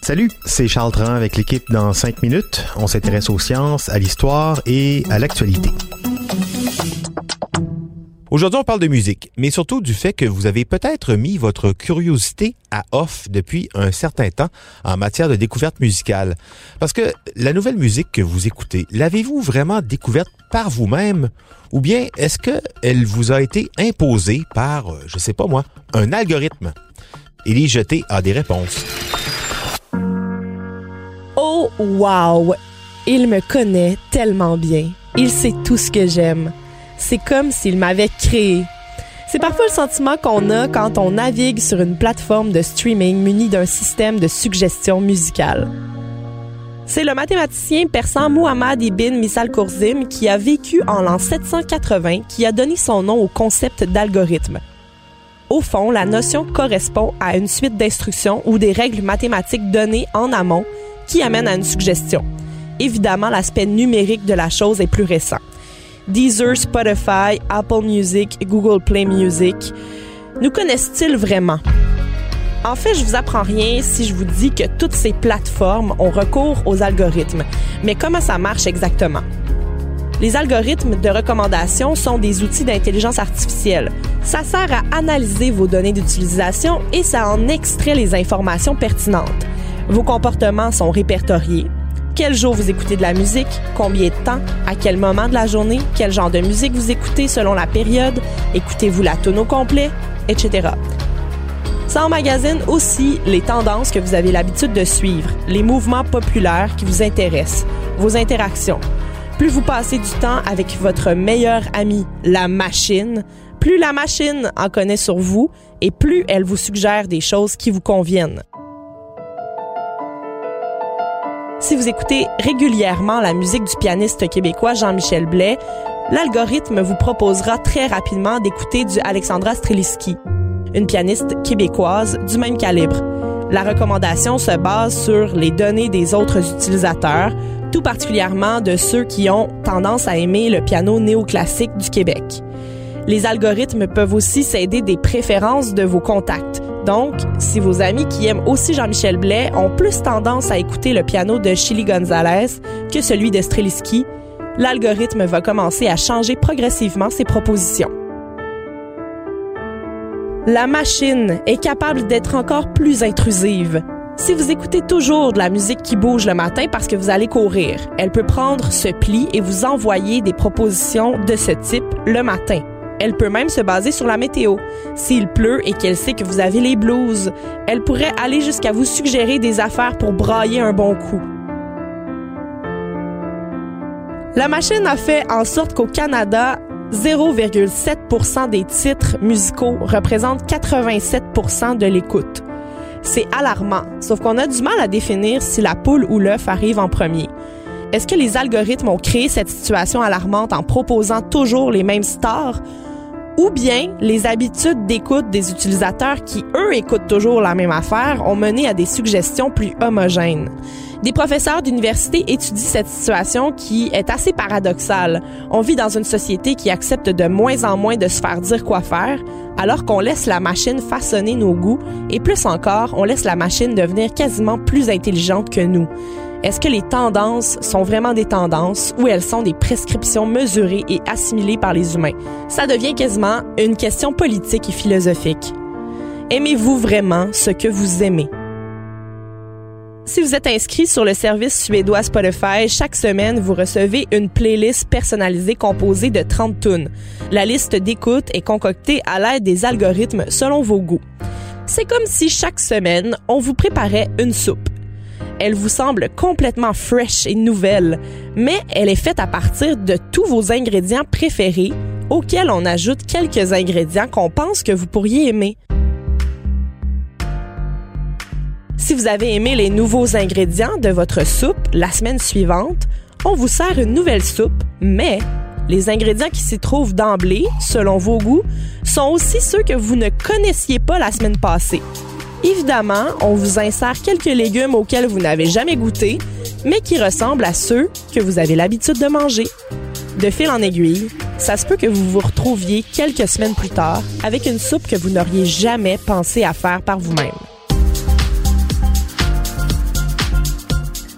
Salut, c'est Charles Tran avec l'équipe dans 5 minutes. On s'intéresse aux sciences, à l'histoire et à l'actualité. Aujourd'hui, on parle de musique, mais surtout du fait que vous avez peut-être mis votre curiosité à off depuis un certain temps en matière de découverte musicale. Parce que la nouvelle musique que vous écoutez, l'avez-vous vraiment découverte par vous-même? Ou bien est-ce qu'elle vous a été imposée par, euh, je sais pas moi, un algorithme? Élie Jeté a des réponses. Oh wow! Il me connaît tellement bien. Il sait tout ce que j'aime. C'est comme s'il m'avait créé. C'est parfois le sentiment qu'on a quand on navigue sur une plateforme de streaming munie d'un système de suggestion musicale. C'est le mathématicien persan Muhammad ibn Misal Khourzim qui a vécu en l'an 780 qui a donné son nom au concept d'algorithme. Au fond, la notion correspond à une suite d'instructions ou des règles mathématiques données en amont qui amènent à une suggestion. Évidemment, l'aspect numérique de la chose est plus récent. Deezer, Spotify, Apple Music, Google Play Music. Nous connaissent-ils vraiment? En fait, je vous apprends rien si je vous dis que toutes ces plateformes ont recours aux algorithmes. Mais comment ça marche exactement? Les algorithmes de recommandation sont des outils d'intelligence artificielle. Ça sert à analyser vos données d'utilisation et ça en extrait les informations pertinentes. Vos comportements sont répertoriés. Quel jour vous écoutez de la musique, combien de temps, à quel moment de la journée, quel genre de musique vous écoutez selon la période, écoutez-vous la tonne au complet, etc. Ça emmagasine aussi les tendances que vous avez l'habitude de suivre, les mouvements populaires qui vous intéressent, vos interactions. Plus vous passez du temps avec votre meilleur ami, la machine, plus la machine en connaît sur vous et plus elle vous suggère des choses qui vous conviennent. Si vous écoutez régulièrement la musique du pianiste québécois Jean-Michel Blais, l'algorithme vous proposera très rapidement d'écouter du Alexandra Streliski, une pianiste québécoise du même calibre. La recommandation se base sur les données des autres utilisateurs, tout particulièrement de ceux qui ont tendance à aimer le piano néoclassique du Québec. Les algorithmes peuvent aussi s'aider des préférences de vos contacts. Donc, si vos amis qui aiment aussi Jean-Michel Blais ont plus tendance à écouter le piano de Chili Gonzalez que celui de Streliski, l'algorithme va commencer à changer progressivement ses propositions. La machine est capable d'être encore plus intrusive. Si vous écoutez toujours de la musique qui bouge le matin parce que vous allez courir, elle peut prendre ce pli et vous envoyer des propositions de ce type le matin. Elle peut même se baser sur la météo. S'il pleut et qu'elle sait que vous avez les blues, elle pourrait aller jusqu'à vous suggérer des affaires pour brailler un bon coup. La machine a fait en sorte qu'au Canada, 0,7% des titres musicaux représentent 87% de l'écoute. C'est alarmant, sauf qu'on a du mal à définir si la poule ou l'œuf arrive en premier. Est-ce que les algorithmes ont créé cette situation alarmante en proposant toujours les mêmes stars ou bien les habitudes d'écoute des utilisateurs qui, eux, écoutent toujours la même affaire ont mené à des suggestions plus homogènes. Des professeurs d'université étudient cette situation qui est assez paradoxale. On vit dans une société qui accepte de moins en moins de se faire dire quoi faire, alors qu'on laisse la machine façonner nos goûts et plus encore, on laisse la machine devenir quasiment plus intelligente que nous. Est-ce que les tendances sont vraiment des tendances ou elles sont des prescriptions mesurées et assimilées par les humains? Ça devient quasiment une question politique et philosophique. Aimez-vous vraiment ce que vous aimez? Si vous êtes inscrit sur le service suédois Spotify, chaque semaine, vous recevez une playlist personnalisée composée de 30 tunes. La liste d'écoute est concoctée à l'aide des algorithmes selon vos goûts. C'est comme si chaque semaine, on vous préparait une soupe. Elle vous semble complètement fresh et nouvelle, mais elle est faite à partir de tous vos ingrédients préférés auxquels on ajoute quelques ingrédients qu'on pense que vous pourriez aimer. Si vous avez aimé les nouveaux ingrédients de votre soupe la semaine suivante, on vous sert une nouvelle soupe, mais les ingrédients qui s'y trouvent d'emblée, selon vos goûts, sont aussi ceux que vous ne connaissiez pas la semaine passée. Évidemment, on vous insère quelques légumes auxquels vous n'avez jamais goûté, mais qui ressemblent à ceux que vous avez l'habitude de manger. De fil en aiguille, ça se peut que vous vous retrouviez quelques semaines plus tard avec une soupe que vous n'auriez jamais pensé à faire par vous-même.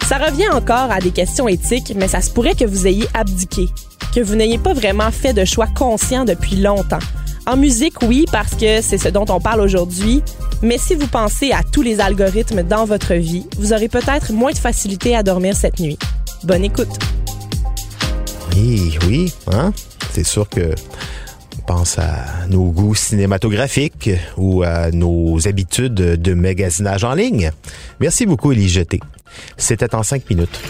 Ça revient encore à des questions éthiques, mais ça se pourrait que vous ayez abdiqué, que vous n'ayez pas vraiment fait de choix conscient depuis longtemps. En musique, oui, parce que c'est ce dont on parle aujourd'hui, mais si vous pensez à tous les algorithmes dans votre vie, vous aurez peut-être moins de facilité à dormir cette nuit. Bonne écoute. Oui, oui, hein? C'est sûr que pense à nos goûts cinématographiques ou à nos habitudes de magasinage en ligne. Merci beaucoup, Élie Jeté. C'était en cinq minutes.